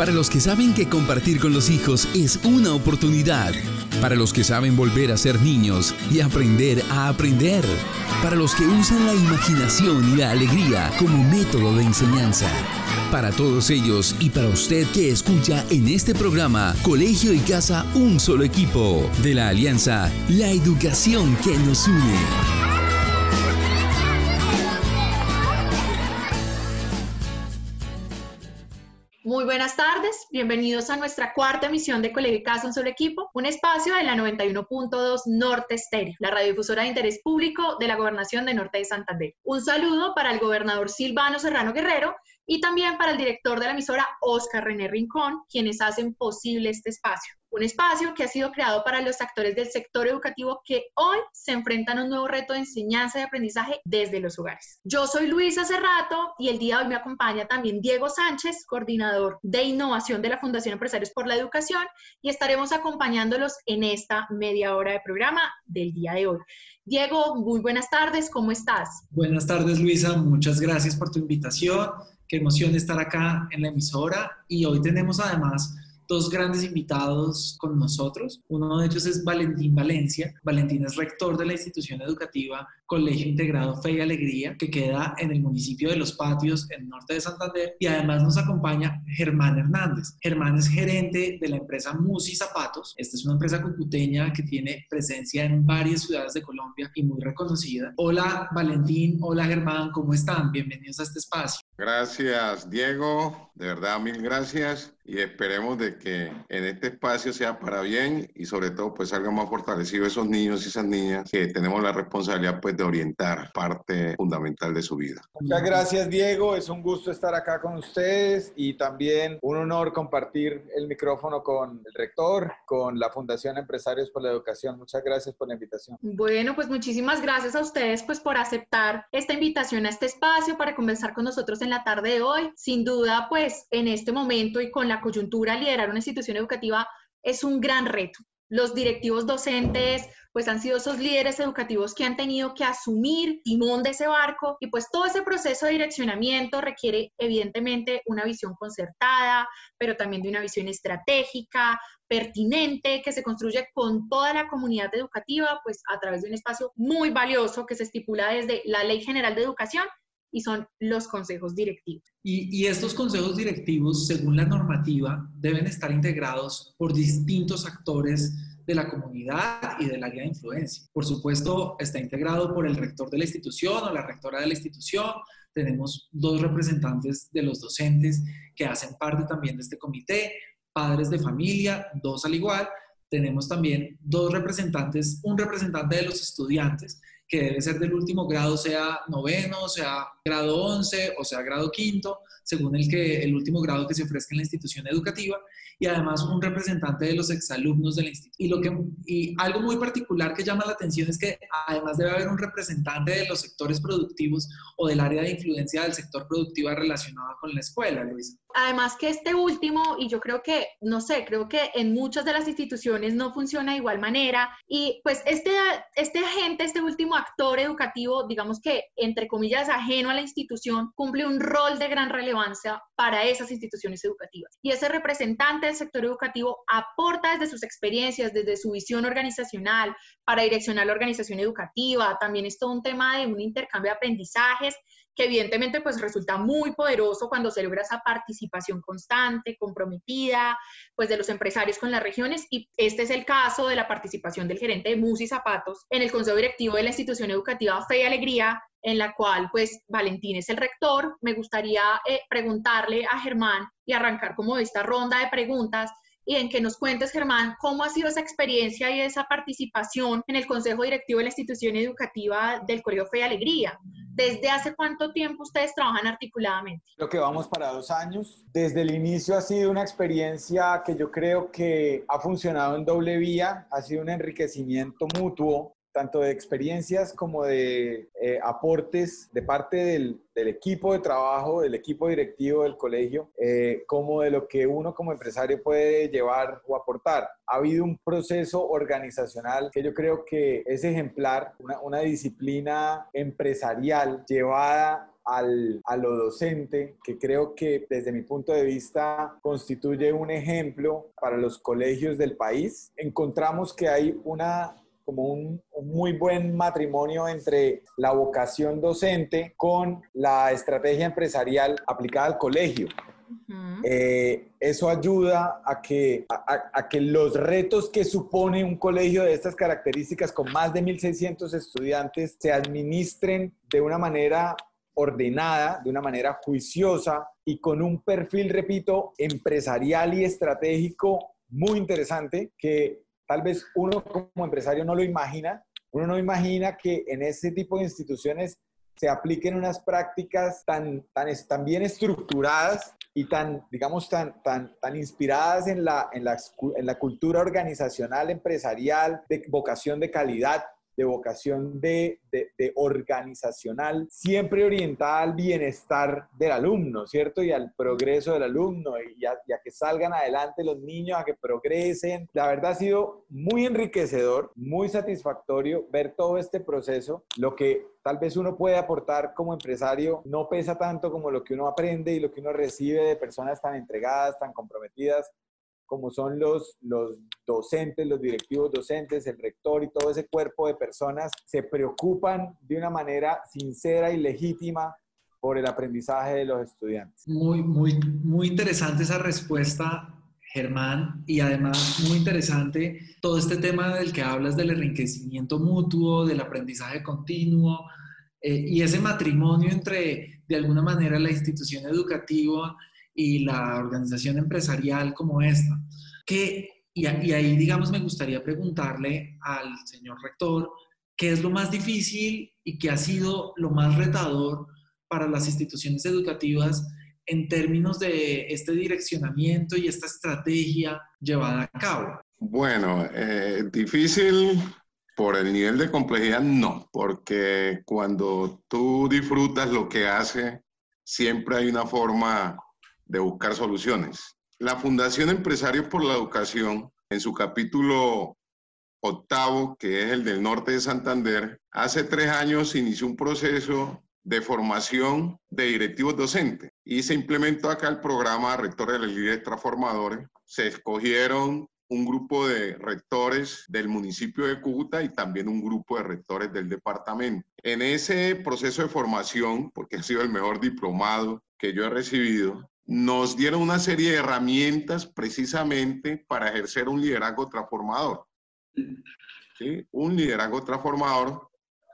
Para los que saben que compartir con los hijos es una oportunidad. Para los que saben volver a ser niños y aprender a aprender. Para los que usan la imaginación y la alegría como método de enseñanza. Para todos ellos y para usted que escucha en este programa Colegio y Casa Un Solo Equipo de la Alianza, la educación que nos une. Muy buenas tardes, bienvenidos a nuestra cuarta emisión de Colegio y Casa Un Solo Equipo, un espacio de la 91.2 Norte Estéreo, la radiodifusora de interés público de la Gobernación de Norte de Santander. Un saludo para el gobernador Silvano Serrano Guerrero y también para el director de la emisora, Oscar René Rincón, quienes hacen posible este espacio un espacio que ha sido creado para los actores del sector educativo que hoy se enfrentan a un nuevo reto de enseñanza y aprendizaje desde los hogares. Yo soy Luisa Cerrato y el día de hoy me acompaña también Diego Sánchez, coordinador de innovación de la Fundación Empresarios por la Educación, y estaremos acompañándolos en esta media hora de programa del día de hoy. Diego, muy buenas tardes, ¿cómo estás? Buenas tardes, Luisa, muchas gracias por tu invitación. Qué emoción estar acá en la emisora y hoy tenemos además dos grandes invitados con nosotros. Uno de ellos es Valentín Valencia. Valentín es rector de la institución educativa Colegio Integrado Fe y Alegría, que queda en el municipio de Los Patios, en el norte de Santander. Y además nos acompaña Germán Hernández. Germán es gerente de la empresa Musi Zapatos. Esta es una empresa cucuteña que tiene presencia en varias ciudades de Colombia y muy reconocida. Hola Valentín, hola Germán, ¿cómo están? Bienvenidos a este espacio. Gracias Diego, de verdad mil gracias y esperemos de que en este espacio sea para bien y sobre todo pues salgan más fortalecidos esos niños y esas niñas que tenemos la responsabilidad pues de orientar parte fundamental de su vida. Muchas gracias Diego, es un gusto estar acá con ustedes y también un honor compartir el micrófono con el rector, con la Fundación Empresarios por la Educación. Muchas gracias por la invitación. Bueno, pues muchísimas gracias a ustedes pues por aceptar esta invitación a este espacio para conversar con nosotros en la tarde de hoy. Sin duda pues en este momento y con la coyuntura, liderar una institución educativa es un gran reto. Los directivos docentes, pues han sido esos líderes educativos que han tenido que asumir timón de ese barco. Y pues todo ese proceso de direccionamiento requiere evidentemente una visión concertada, pero también de una visión estratégica, pertinente, que se construye con toda la comunidad educativa, pues a través de un espacio muy valioso que se estipula desde la Ley General de Educación y son los consejos directivos. Y, estos consejos directivos, según la normativa, deben estar integrados por distintos actores de la comunidad y del área de influencia. Por supuesto, está integrado por el rector de la institución o la rectora de la institución. Tenemos dos representantes de los docentes que hacen parte también de este comité, padres de familia, dos al igual. Tenemos también dos representantes, un representante de los estudiantes que debe ser del último grado, sea noveno, sea grado 11 o sea grado quinto, según el, que, el último grado que se ofrezca en la institución educativa, y además un representante de los exalumnos de la institución. Y, lo que, y algo muy particular que llama la atención es que además debe haber un representante de los sectores productivos o del área de influencia del sector productivo relacionado con la escuela, Luisa. Además que este último, y yo creo que, no sé, creo que en muchas de las instituciones no funciona de igual manera, y pues este, este agente, este último actor educativo, digamos que, entre comillas, ajeno a la institución, cumple un rol de gran relevancia para esas instituciones educativas. Y ese representante del sector educativo aporta desde sus experiencias, desde su visión organizacional, para direccionar la organización educativa. También es todo un tema de un intercambio de aprendizajes que evidentemente pues resulta muy poderoso cuando se logra esa participación constante, comprometida, pues de los empresarios con las regiones y este es el caso de la participación del gerente de Musi Zapatos en el consejo directivo de la institución educativa Fe y Alegría, en la cual pues Valentín es el rector. Me gustaría eh, preguntarle a Germán y arrancar como esta ronda de preguntas y en que nos cuentes, Germán, cómo ha sido esa experiencia y esa participación en el Consejo Directivo de la Institución Educativa del Colegio Fe y Alegría. ¿Desde hace cuánto tiempo ustedes trabajan articuladamente? Creo que vamos para dos años. Desde el inicio ha sido una experiencia que yo creo que ha funcionado en doble vía, ha sido un enriquecimiento mutuo tanto de experiencias como de eh, aportes de parte del, equipo de trabajo, del equipo directivo del colegio, eh, como de lo que uno como empresario puede llevar o aportar. Ha habido un proceso organizacional que yo creo que es ejemplar, una, una disciplina empresarial llevada al, a lo docente, que creo que desde mi punto de vista constituye un ejemplo para los colegios del país, encontramos que hay una como un, muy buen matrimonio entre la vocación docente con la estrategia empresarial aplicada al colegio. Eh, eso ayuda a que, a, que los retos que supone un colegio de estas características con más de 1.600 estudiantes se administren de una manera ordenada, de una manera juiciosa y con un perfil, repito, empresarial y estratégico muy interesante que tal vez uno como empresario no lo imagina. Uno no imagina que en ese tipo de instituciones se apliquen unas prácticas tan, tan, tan bien estructuradas y tan, digamos, tan, tan, tan inspiradas en la, en, la, en la cultura organizacional, empresarial, de vocación de calidad, de vocación de, de, organizacional, siempre orientada al bienestar del alumno, ¿cierto? Y al progreso del alumno y a, y a, que salgan adelante los niños, a que progresen. La verdad ha sido muy enriquecedor, muy satisfactorio ver todo este proceso. Lo que tal vez uno puede aportar como empresario no pesa tanto como lo que uno aprende y lo que uno recibe de personas tan entregadas, tan comprometidas como son los, los docentes, los directivos docentes, el rector y todo ese cuerpo de personas, se preocupan de una manera sincera y legítima por el aprendizaje de los estudiantes. Muy, muy, muy interesante esa respuesta, Germán, y además muy interesante todo este tema del que hablas del enriquecimiento mutuo, del aprendizaje continuo eh, y ese matrimonio entre, de alguna manera, la institución educativa y la organización empresarial como esta. Que, y, ahí, digamos, me gustaría preguntarle al señor rector, ¿qué es lo más difícil y qué ha sido lo más retador para las instituciones educativas en términos de este direccionamiento y esta estrategia llevada a cabo? Bueno, eh, difícil por el nivel de complejidad, no, porque cuando tú disfrutas lo que hace, siempre hay una forma de buscar soluciones. La Fundación Empresarios por la Educación, en su capítulo octavo, que es el del norte de Santander, hace tres años inició un proceso de formación de directivos docentes y se implementó acá el programa Rectores de Líderes Transformadores. Se escogieron un grupo de rectores del municipio de Cúcuta y también un grupo de rectores del departamento. En ese proceso de formación, porque ha sido el mejor diplomado que yo he recibido, nos dieron una serie de herramientas precisamente para ejercer un liderazgo transformador. Un liderazgo transformador,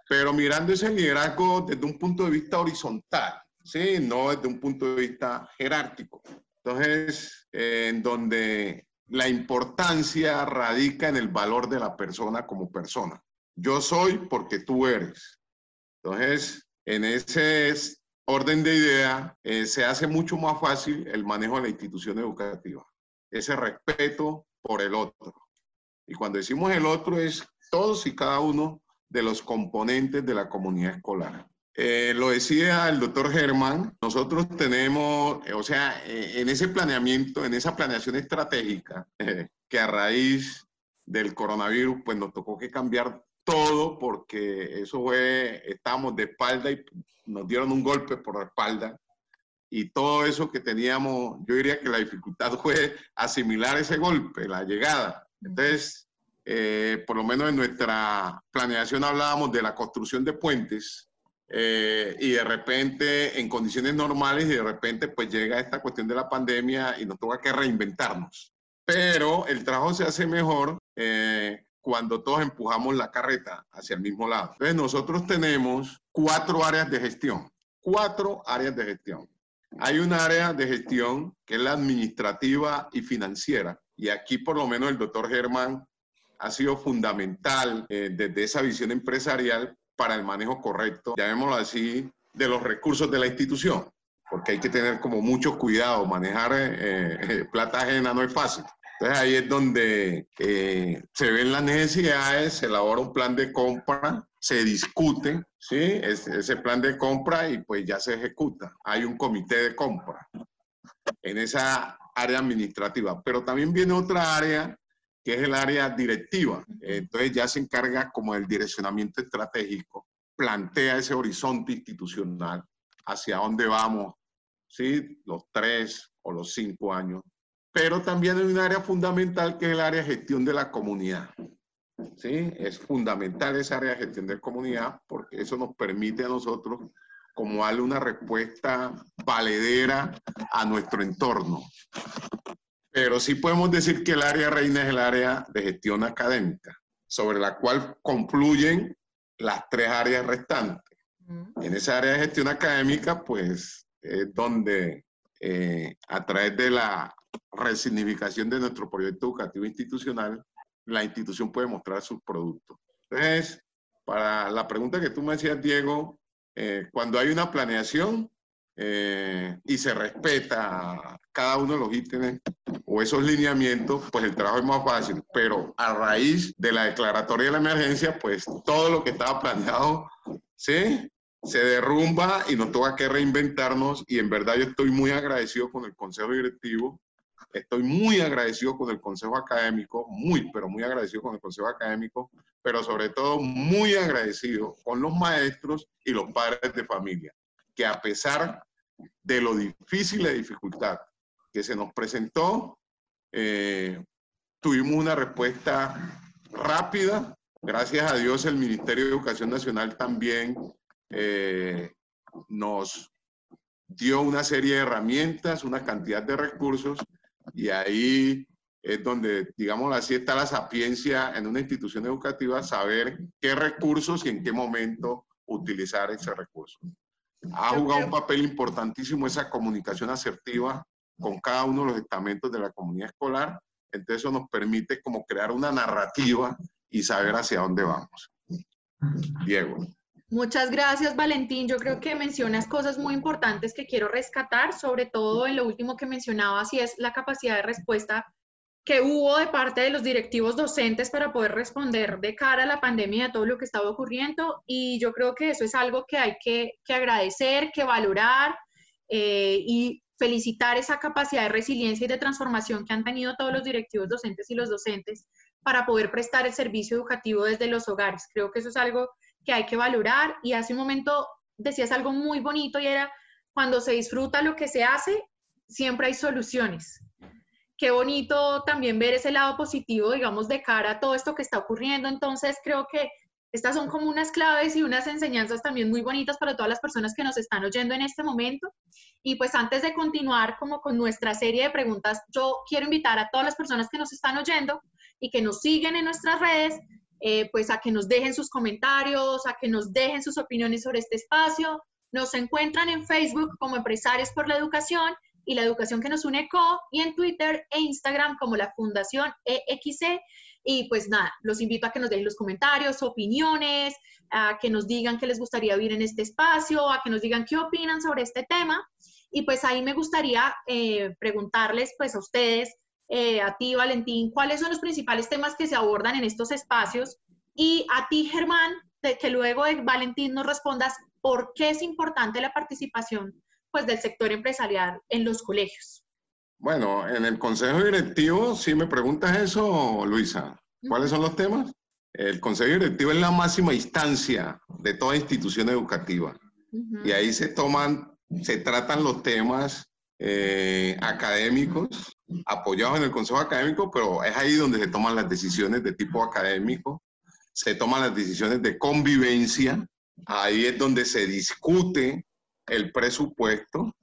pero mirando ese liderazgo desde un punto de vista horizontal, ¿sí? no desde un punto de vista jerárquico. Entonces, en donde la importancia radica en el valor de la persona como persona. Yo soy porque tú eres. Entonces, en ese orden de idea, eh, se hace mucho más fácil el manejo de la institución educativa. Ese respeto por el otro. Y cuando decimos el otro es todos y cada uno de los componentes de la comunidad escolar. Eh, lo decía el doctor Germán, nosotros tenemos, eh, o sea, en ese planeamiento, en esa planeación estratégica, que a raíz del coronavirus, pues nos tocó que cambiar todo porque eso fue, estamos de espalda y nos dieron un golpe por la espalda y todo eso que teníamos, yo diría que la dificultad fue asimilar ese golpe, la llegada. Entonces, eh, por lo menos en nuestra planeación hablábamos de la construcción de puentes eh, y de repente en condiciones normales y de repente pues llega esta cuestión de la pandemia y nos toca que reinventarnos. Pero el trabajo se hace mejor eh, cuando todos empujamos la carreta hacia el mismo lado. Entonces nosotros tenemos cuatro áreas de gestión, cuatro áreas de gestión. Hay un área de gestión que es la administrativa y financiera, y aquí por lo menos el doctor Germán ha sido fundamental eh, desde esa visión empresarial para el manejo correcto, llamémoslo así, de los recursos de la institución, porque hay que tener como mucho cuidado, manejar eh, eh, plata ajena no es fácil. Entonces ahí es donde eh, se ven las necesidades, se elabora un plan de compra, se discute, ¿sí? ese plan de compra y pues ya se ejecuta. Hay un comité de compra en esa área administrativa, pero también viene otra área que es el área directiva. Entonces ya se encarga como del direccionamiento estratégico, plantea ese horizonte institucional hacia dónde vamos, ¿sí? Los tres o los cinco años. Pero también hay un área fundamental que es el área de gestión de la comunidad. ¿Sí? Es fundamental esa área de gestión de comunidad porque eso nos permite a nosotros como darle una respuesta valedera a nuestro entorno. Pero sí podemos decir que el área reina es el área de gestión académica, sobre la cual concluyen las tres áreas restantes. En esa área de gestión académica, pues, es donde eh, a través de la resignificación de nuestro proyecto educativo institucional, la institución puede mostrar sus productos. Entonces, para la pregunta que tú me hacías, Diego, eh, cuando hay una planeación eh, y se respeta cada uno de los ítems o esos lineamientos, pues el trabajo es más fácil. Pero a raíz de la declaratoria de la emergencia, pues todo lo que estaba planeado, ¿sí? se derrumba y nos toca que reinventarnos y en verdad yo estoy muy agradecido con el consejo directivo, estoy muy agradecido con el consejo académico, muy, pero muy agradecido con el consejo académico, pero sobre todo muy agradecido con los maestros y los padres de familia, que a pesar de lo difícil y dificultad que se nos presentó, eh, tuvimos una respuesta rápida. Gracias a Dios el Ministerio de Educación Nacional también eh, nos dio una serie de herramientas, una cantidad de recursos, y ahí es donde, digamos así, está la sapiencia en una institución educativa, saber qué recursos y en qué momento utilizar ese recurso. Ha jugado un papel importantísimo esa comunicación asertiva con cada uno de los estamentos de la comunidad escolar, entonces eso nos permite como crear una narrativa y saber hacia dónde vamos. Diego. Muchas gracias, Valentín. Yo creo que mencionas cosas muy importantes que quiero rescatar, sobre todo en lo último que mencionabas, y es la capacidad de respuesta que hubo de parte de los directivos docentes para poder responder de cara a la pandemia a todo lo que estaba ocurriendo. Y yo creo que eso es algo que hay que, agradecer, que valorar eh, y felicitar esa capacidad de resiliencia y de transformación que han tenido todos los directivos docentes y los docentes para poder prestar el servicio educativo desde los hogares. Creo que eso es algo que hay que valorar. Y hace un momento decías algo muy bonito y era, cuando se disfruta lo que se hace, siempre hay soluciones. Qué bonito también ver ese lado positivo, digamos, de cara a todo esto que está ocurriendo. Entonces, creo que estas son como unas claves y unas enseñanzas también muy bonitas para todas las personas que nos están oyendo en este momento. Y pues antes de continuar como con nuestra serie de preguntas, yo quiero invitar a todas las personas que nos están oyendo y que nos siguen en nuestras redes eh, pues a que nos dejen sus comentarios, a que nos dejen sus opiniones sobre este espacio. Nos encuentran en Facebook como Empresarios por la Educación y la Educación que nos une CO y en Twitter e Instagram como la Fundación EXC. Y pues nada, los invito a que nos dejen los comentarios, opiniones, a que nos digan qué les gustaría oír en este espacio, a que nos digan qué opinan sobre este tema. Y pues ahí me gustaría eh, preguntarles pues a ustedes eh, a ti, Valentín, cuáles son los principales temas que se abordan en estos espacios y a ti, Germán, de que luego de Valentín nos respondas por qué es importante la participación pues, del sector empresarial en los colegios. Bueno, en el consejo directivo, si me preguntas eso, Luisa, ¿cuáles son los temas? El consejo directivo es la máxima instancia de toda institución educativa y ahí se toman, se tratan los temas eh, académicos apoyados en el Consejo Académico, pero es ahí donde se toman las decisiones de tipo académico, se toman las decisiones de convivencia, ahí es donde se discute el presupuesto,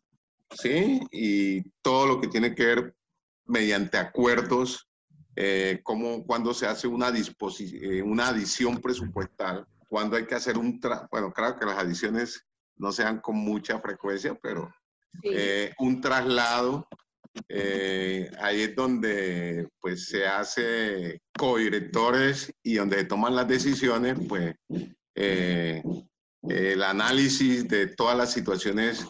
¿sí? Y todo lo que tiene que ver mediante acuerdos, eh, como cuando se hace una, eh, una adición presupuestal, cuando hay que hacer un, bueno, claro que las adiciones no sean con mucha frecuencia, pero eh, un traslado. Eh, ahí es donde pues se hace co-directores y donde se toman las decisiones, pues eh, el análisis de todas las situaciones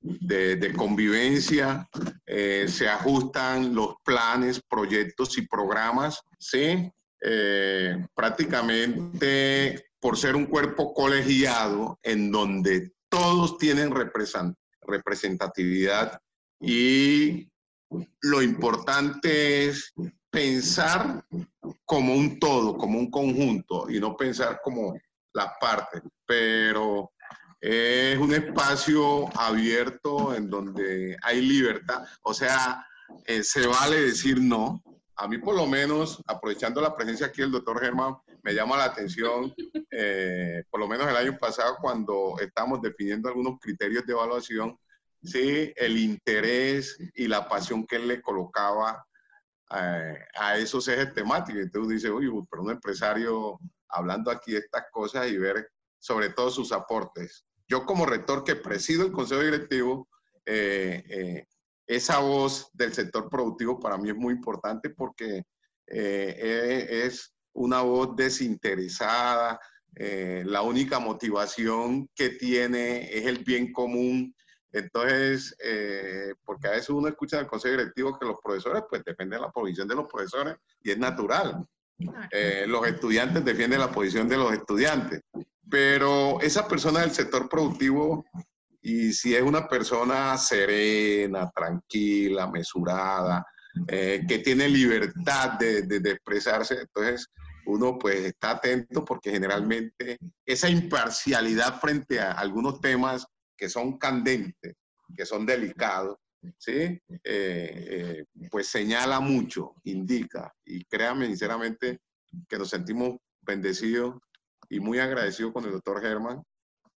de, convivencia, se ajustan los planes, proyectos y programas, ¿sí? prácticamente por ser un cuerpo colegiado en donde todos tienen representatividad y lo importante es pensar como un todo, como un conjunto y no pensar como las partes. Pero Es un espacio abierto en donde hay libertad, o sea, eh, se vale decir no. A mí por lo menos, aprovechando la presencia aquí del doctor Germán, me llama la atención, eh, por lo menos el año pasado cuando estamos definiendo algunos criterios de evaluación, sí, el interés y la pasión que él le colocaba eh, a esos ejes temáticos. Entonces dice, uy, pero un empresario hablando aquí de estas cosas y ver sobre todo sus aportes. Yo como rector que presido el consejo directivo, eh, esa voz del sector productivo para mí es muy importante porque es una voz desinteresada, eh, la única motivación que tiene es el bien común. Entonces, eh, porque a veces uno escucha en el consejo directivo que los profesores, pues depende de la posición de los profesores y es natural. Eh, los estudiantes defienden la posición de los estudiantes, pero esa persona del sector productivo, y si es una persona serena, tranquila, mesurada, que tiene libertad de, de expresarse, entonces uno pues está atento porque generalmente esa imparcialidad frente a algunos temas que son candentes, que son delicados, ¿sí? Eh, eh, pues señala mucho, indica. Y créame sinceramente que nos sentimos bendecidos y muy agradecidos con el doctor Germán,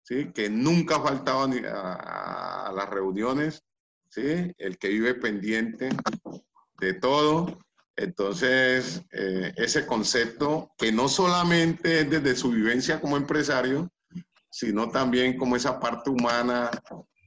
¿sí? que nunca ha faltado a, a las reuniones, ¿sí? el que vive pendiente de todo entonces, eh, ese concepto que no solamente es desde su vivencia como empresario, sino también como esa parte humana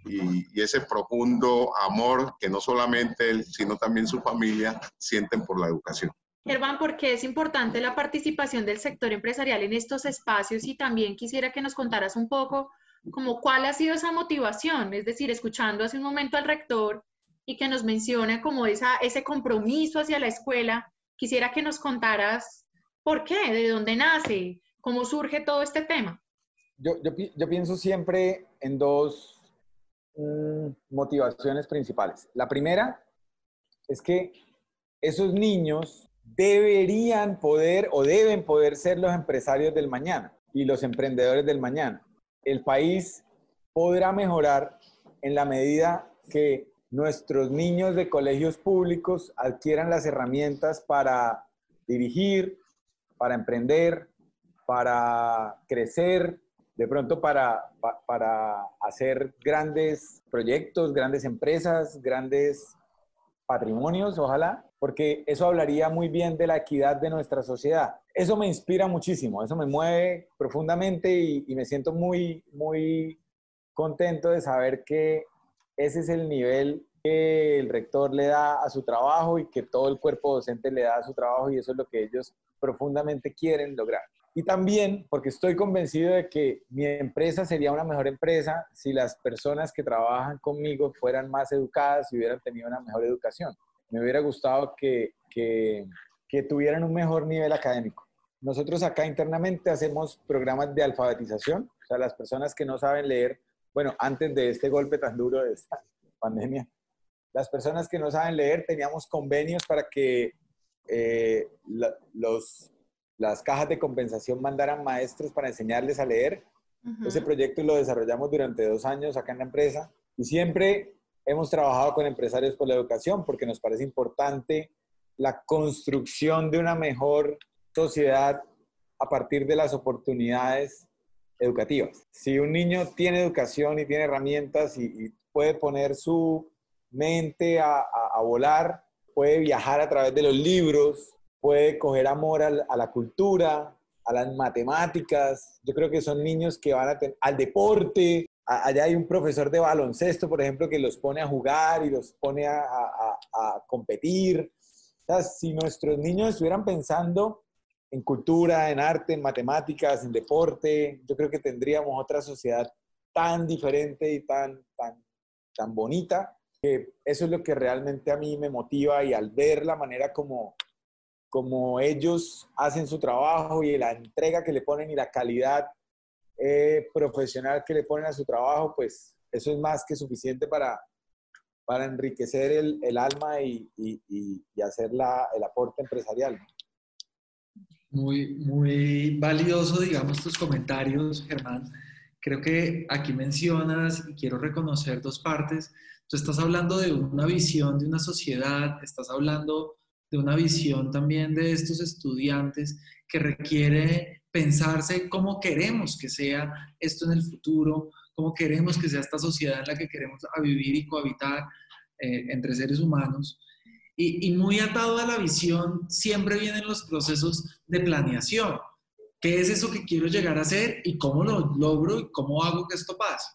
y, ese profundo amor que no solamente él, sino también su familia sienten por la educación. Germán, ¿por qué es importante la participación del sector empresarial en estos espacios? Y también quisiera que nos contaras un poco como cuál ha sido esa motivación, es decir, escuchando hace un momento al rector y que nos mencione como esa, ese compromiso hacia la escuela. Quisiera que nos contaras por qué, de dónde nace, cómo surge todo este tema. Yo, pienso siempre en dos mm, motivaciones principales. La primera es que esos niños deberían poder o deben poder ser los empresarios del mañana y los emprendedores del mañana. El país podrá mejorar en la medida que nuestros niños de colegios públicos adquieran las herramientas para dirigir, para emprender, para crecer, de pronto para, para hacer grandes proyectos, grandes empresas, grandes patrimonios, ojalá, porque eso hablaría muy bien de la equidad de nuestra sociedad. Eso me inspira muchísimo, eso me mueve profundamente y, me siento muy, muy contento de saber que ese es el nivel que el rector le da a su trabajo y que todo el cuerpo docente le da a su trabajo y eso es lo que ellos profundamente quieren lograr. Y también porque estoy convencido de que mi empresa sería una mejor empresa si las personas que trabajan conmigo fueran más educadas y hubieran tenido una mejor educación. Me hubiera gustado que, que, que tuvieran un mejor nivel académico. Nosotros acá internamente hacemos programas de alfabetización, o sea, las personas que no saben leer bueno, antes de este golpe tan duro de esta pandemia, las personas que no saben leer teníamos convenios para que eh, los, las cajas de compensación mandaran maestros para enseñarles a leer. Ese proyecto lo desarrollamos durante dos años acá en la empresa y siempre hemos trabajado con empresarios por la educación porque nos parece importante la construcción de una mejor sociedad a partir de las oportunidades educativas. Si un niño tiene educación y tiene herramientas y, puede poner su mente a, volar, puede viajar a través de los libros, puede coger amor a la cultura, a las matemáticas. Yo creo que son niños que van a tener al deporte. allá hay un profesor de baloncesto, por ejemplo, que los pone a jugar y los pone a, a competir. O sea, si nuestros niños estuvieran pensando en cultura, en arte, en matemáticas, en deporte, yo creo que tendríamos otra sociedad tan diferente y tan, tan, tan bonita, que eso es lo que realmente a mí me motiva y al ver la manera como, como ellos hacen su trabajo y la entrega que le ponen y la calidad eh, profesional que le ponen a su trabajo, pues eso es más que suficiente para, para enriquecer el, el alma y, y, y hacer la, el aporte empresarial. Muy, muy valioso, digamos, tus comentarios, Germán, creo que aquí mencionas y quiero reconocer dos partes. Tú estás hablando de una visión de una sociedad, estás hablando de una visión también de estos estudiantes que requiere pensarse cómo queremos que sea esto en el futuro, cómo queremos que sea esta sociedad en la que queremos vivir y cohabitar eh, entre seres humanos. Y, y, muy atado a la visión, siempre vienen los procesos de planeación. ¿Qué es eso que quiero llegar a hacer y cómo lo logro y cómo hago que esto pase?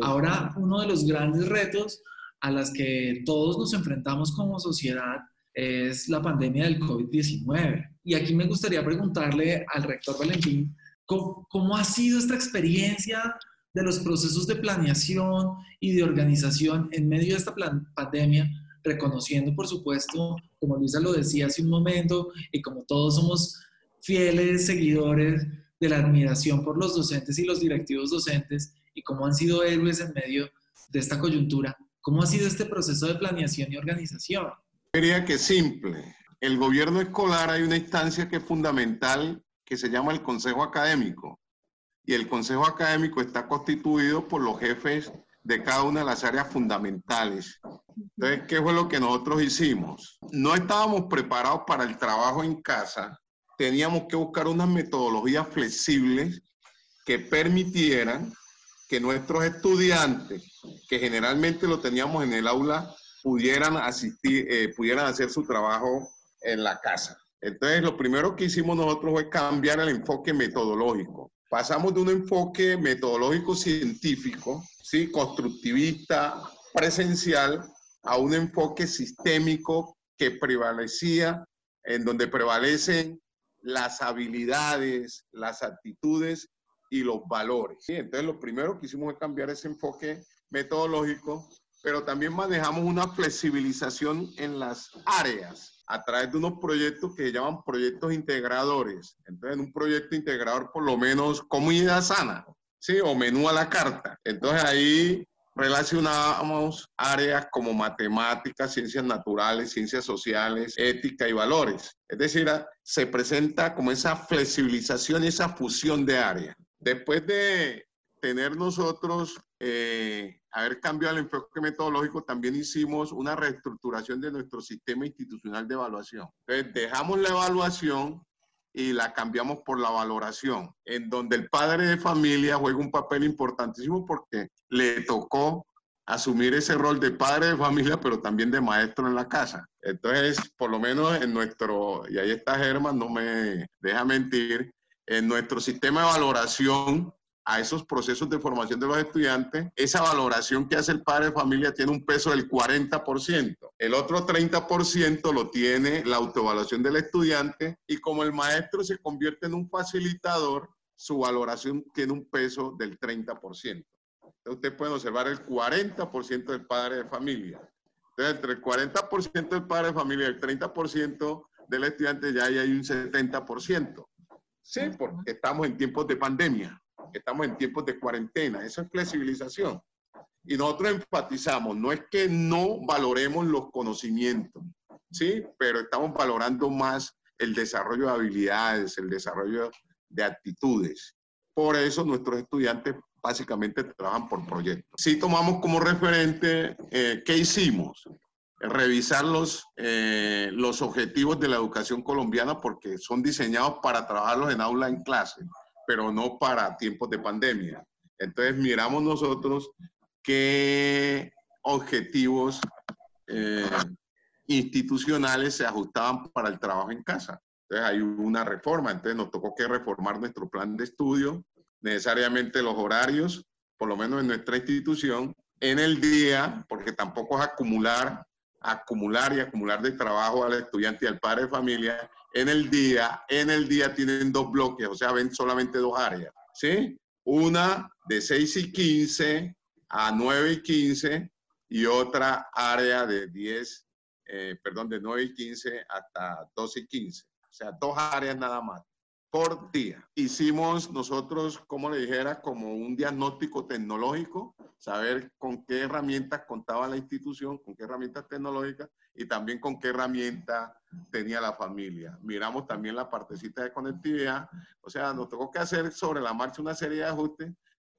Ahora, uno de los grandes retos a los que todos nos enfrentamos como sociedad es la pandemia del COVID-19. Y aquí me gustaría preguntarle al rector Valentín, ¿cómo, ha sido esta experiencia de los procesos de planeación y de organización en medio de esta pandemia, reconociendo, por supuesto, como Luisa lo decía hace un momento, y como todos somos fieles seguidores de la admiración por los docentes y los directivos docentes, y cómo han sido héroes en medio de esta coyuntura, ¿cómo ha sido este proceso de planeación y organización? Diría que simple. El gobierno escolar hay una instancia que es fundamental que se llama el Consejo Académico. Y el Consejo Académico está constituido por los jefes de cada una de las áreas fundamentales. Entonces, ¿qué fue lo que nosotros hicimos? No estábamos preparados para el trabajo en casa. Teníamos que buscar unas metodologías flexibles que permitieran que nuestros estudiantes, que generalmente lo teníamos en el aula pudieran asistir, eh, pudieran hacer su trabajo en la casa. Entonces, lo primero que hicimos nosotros fue cambiar el enfoque metodológico. Pasamos de un enfoque metodológico científico, ¿sí? constructivista, presencial, a un enfoque sistémico que prevalecía, en donde prevalecen las habilidades, las actitudes y los valores. ¿sí? Entonces, lo primero que hicimos fue cambiar ese enfoque metodológico pero también manejamos una flexibilización en las áreas a través de unos proyectos que se llaman proyectos integradores. Entonces, en un proyecto integrador, por lo menos, comida sana, ¿sí? O menú a la carta. Entonces, ahí relacionamos áreas como matemáticas, ciencias naturales, ciencias sociales, ética y valores. Es decir, se presenta como esa flexibilización y esa fusión de áreas. Después de tener nosotros eh, haber cambiado el enfoque metodológico, también hicimos una reestructuración de nuestro sistema institucional de evaluación. Entonces, dejamos la evaluación y la cambiamos por la valoración, en donde el padre de familia juega un papel importantísimo porque le tocó asumir ese rol de padre de familia, pero también de maestro en la casa. Entonces, por lo menos en nuestro, y ahí está Germán, no me deja mentir, en nuestro sistema de valoración a esos procesos de formación de los estudiantes, esa valoración que hace el padre de familia tiene un peso del 40%. El otro 30% lo tiene la autoevaluación del estudiante y como el maestro se convierte en un facilitador, su valoración tiene un peso del 30%. Entonces usted puede observar el 40% del padre de familia. Entonces, entre el 40% del padre de familia y el 30% del estudiante ya hay un 70%. Sí, porque estamos en tiempos de pandemia estamos en tiempos de cuarentena, eso es flexibilización. Y nosotros enfatizamos, no es que no valoremos los conocimientos, ¿sí? Pero estamos valorando más el desarrollo de habilidades, el desarrollo de actitudes. Por eso nuestros estudiantes básicamente trabajan por proyectos. Si tomamos como referente, eh, ¿qué hicimos? Revisar los, eh, los objetivos de la educación colombiana porque son diseñados para trabajarlos en aula en clase pero no para tiempos de pandemia. Entonces miramos nosotros qué objetivos eh, institucionales se ajustaban para el trabajo en casa. Entonces hay una reforma, entonces nos tocó que reformar nuestro plan de estudio, necesariamente los horarios, por lo menos en nuestra institución, en el día, porque tampoco es acumular, acumular y acumular de trabajo al estudiante y al padre de familia, en el día, en el día tienen dos bloques, o sea, ven solamente dos áreas, ¿sí? Una de 6 y 15 a 9 y 15 y otra área de 10, eh, perdón, de 9 y 15 hasta 12 y 15. O sea, dos áreas nada más por día. Hicimos nosotros, como le dijera, como un diagnóstico tecnológico, saber con qué herramientas contaba la institución, con qué herramientas tecnológicas y también con qué herramienta tenía la familia. Miramos también la partecita de conectividad, o sea, nos tocó que hacer sobre la marcha una serie de ajustes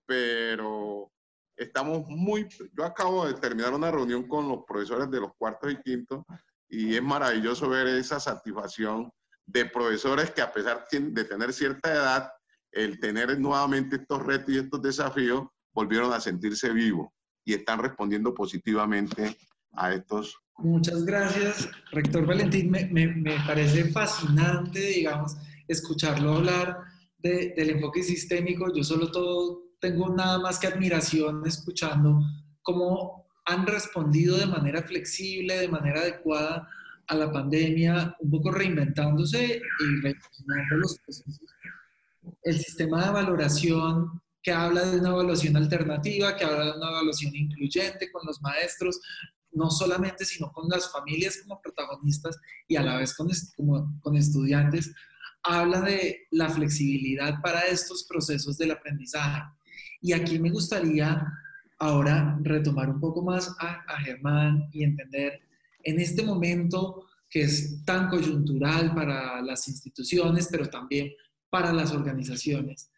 pero estamos muy, yo acabo de terminar una reunión con los profesores de los cuartos y quintos y es maravilloso ver esa satisfacción de profesores que a pesar de tener cierta edad, el tener nuevamente estos retos y estos desafíos, volvieron a sentirse vivos y están respondiendo positivamente a estos. Muchas gracias, rector Valentín. Me, me, parece fascinante, digamos, escucharlo hablar del enfoque sistémico. Yo solo todo tengo nada más que admiración escuchando cómo han respondido de manera flexible, de manera adecuada a la pandemia, un poco reinventándose y reinventando los procesos. El sistema de valoración que habla de una evaluación alternativa, que habla de una evaluación incluyente con los maestros, no solamente, sino con las familias como protagonistas y a la vez con, como, con estudiantes, habla de la flexibilidad para estos procesos del aprendizaje. Y aquí me gustaría ahora retomar un poco más a, a Germán y entender en este momento que es tan coyuntural para las instituciones, pero también para las organizaciones.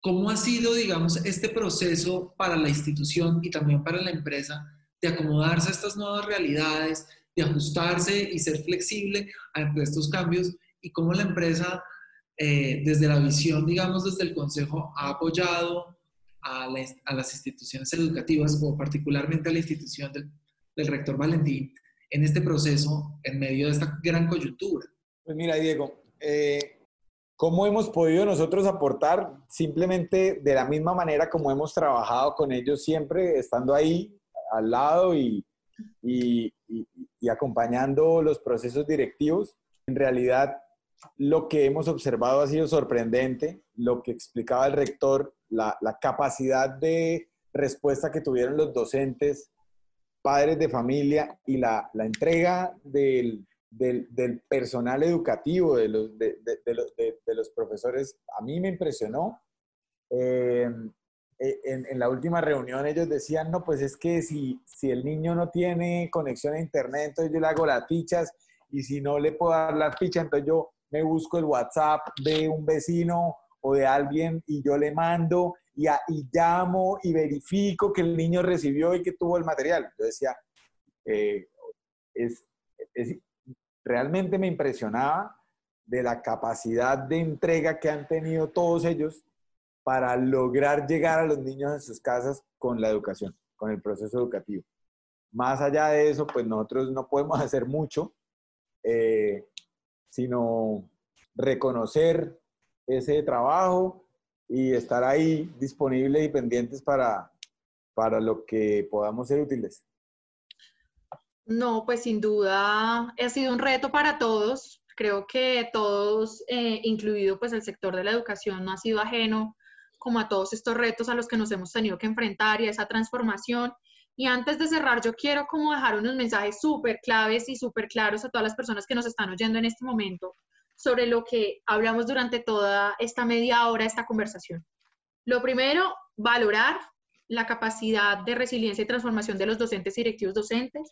¿Cómo ha sido, digamos, este proceso para la institución y también para la empresa de acomodarse a estas nuevas realidades, de ajustarse y ser flexible ante estos cambios? Y cómo la empresa, eh, desde la visión, digamos, desde el Consejo, ha apoyado a, las instituciones educativas o particularmente a la institución del, rector Valentín en este proceso en medio de esta gran coyuntura. Pues mira, Diego, eh, ¿Cómo hemos podido nosotros aportar? Simplemente de la misma manera como hemos trabajado con ellos siempre, estando ahí al lado y, y, acompañando los procesos directivos. En realidad, lo que hemos observado ha sido sorprendente, lo que explicaba el rector, la, la capacidad de respuesta que tuvieron los docentes, padres de familia y la, la entrega del, del, personal educativo, de los, de, los, profesores, a mí me impresionó. Eh, eh, en, la última reunión ellos decían, no, pues es que si, si el niño no tiene conexión a internet, entonces yo le hago las fichas y si no le puedo dar las fichas, entonces yo me busco el WhatsApp de un vecino o de alguien y yo le mando y, llamo y verifico que el niño recibió y que tuvo el material. Yo decía, eh, es, es, realmente me impresionaba de la capacidad de entrega que han tenido todos ellos para lograr llegar a los niños en sus casas con la educación, con el proceso educativo. Más allá de eso, pues nosotros no podemos hacer mucho, eh, sino reconocer ese trabajo y estar ahí disponibles y pendientes para, para lo que podamos ser útiles. No, pues sin duda ha sido un reto para todos. Creo que todos, eh, incluido pues el sector de la educación, no ha sido ajeno como a todos estos retos a los que nos hemos tenido que enfrentar y a esa transformación. Y antes de cerrar, yo quiero como dejar unos mensajes súper claves y súper claros a todas las personas que nos están oyendo en este momento sobre lo que hablamos durante toda esta media hora, esta conversación. Lo primero, valorar la capacidad de resiliencia y transformación de los docentes y directivos docentes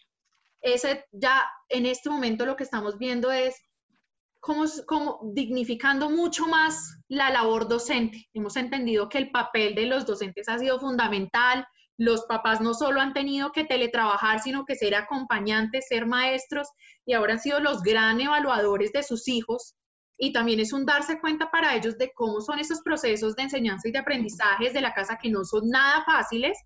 ese ya en este momento lo que estamos viendo es como, como dignificando mucho más la labor docente. Hemos entendido que el papel de los docentes ha sido fundamental. Los papás no solo han tenido que teletrabajar, sino que ser acompañantes, ser maestros y ahora han sido los gran evaluadores de sus hijos. Y también es un darse cuenta para ellos de cómo son esos procesos de enseñanza y de aprendizaje de la casa que no son nada fáciles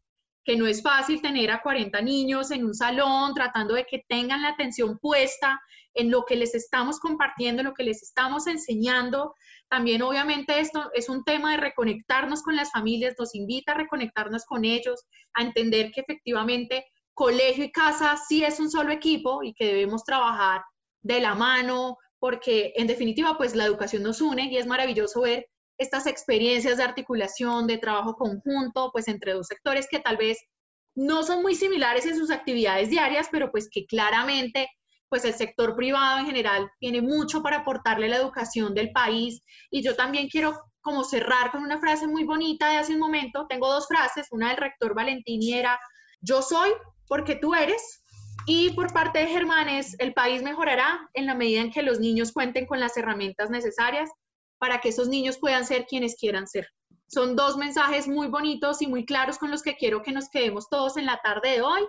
que no es fácil tener a 40 niños en un salón tratando de que tengan la atención puesta en lo que les estamos compartiendo, en lo que les estamos enseñando. También obviamente esto es un tema de reconectarnos con las familias, nos invita a reconectarnos con ellos, a entender que efectivamente colegio y casa sí es un solo equipo y que debemos trabajar de la mano, porque en definitiva pues la educación nos une y es maravilloso ver estas experiencias de articulación, de trabajo conjunto, pues entre dos sectores que tal vez no son muy similares en sus actividades diarias, pero pues que claramente pues el sector privado en general tiene mucho para aportarle a la educación del país. Y yo también quiero como cerrar con una frase muy bonita de hace un momento. Tengo dos frases, una del rector Valentini era, yo soy porque tú eres. Y por parte de Germán es, el país mejorará en la medida en que los niños cuenten con las herramientas necesarias para que esos niños puedan ser quienes quieran ser. Son dos mensajes muy bonitos y muy claros con los que quiero que nos quedemos todos en la tarde de hoy.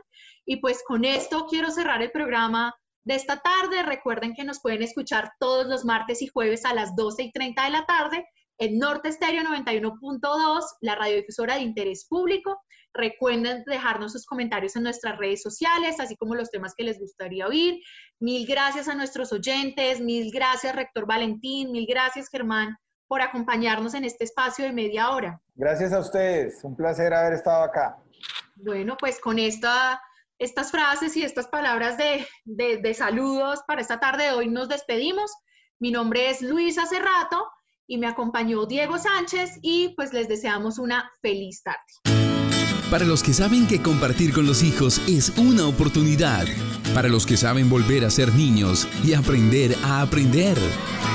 Y pues con esto quiero cerrar el programa de esta tarde. Recuerden que nos pueden escuchar todos los martes y jueves a las 12 y 30 de la tarde en Norte Estéreo 91.2, la radiodifusora de interés público. Recuerden dejarnos sus comentarios en nuestras redes sociales, así como los temas que les gustaría oír. Mil gracias a nuestros oyentes, mil gracias, Rector Valentín, mil gracias, Germán, por acompañarnos en este espacio de media hora. Gracias a ustedes, un placer haber estado acá. Bueno, pues con esta, estas frases y estas palabras de, de saludos para esta tarde de hoy nos despedimos. Mi nombre es Luisa Cerrato y me acompañó Diego Sánchez y pues les deseamos una feliz tarde. Para los que saben que compartir con los hijos es una oportunidad. Para los que saben volver a ser niños y aprender a aprender.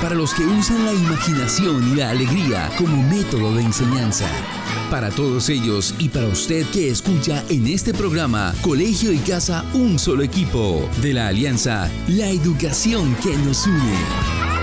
Para los que usan la imaginación y la alegría como método de enseñanza. Para todos ellos y para usted que escucha en este programa Colegio y Casa Un Solo Equipo de la Alianza La Educación que nos une.